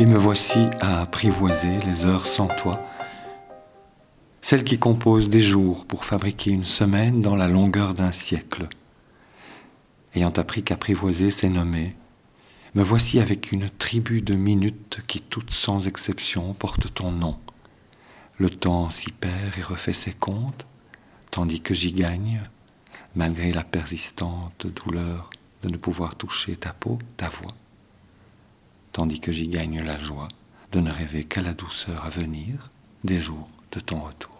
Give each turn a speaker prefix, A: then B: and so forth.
A: Et me voici à apprivoiser les heures sans toi, celles qui composent des jours pour fabriquer une semaine dans la longueur d'un siècle. Ayant appris qu'apprivoiser c'est nommer, me voici avec une tribu de minutes qui toutes sans exception portent ton nom. Le temps s'y perd et refait ses comptes, tandis que j'y gagne, malgré la persistante douleur de ne pouvoir toucher ta peau, ta voix tandis que j'y gagne la joie de ne rêver qu'à la douceur à venir des jours de ton retour.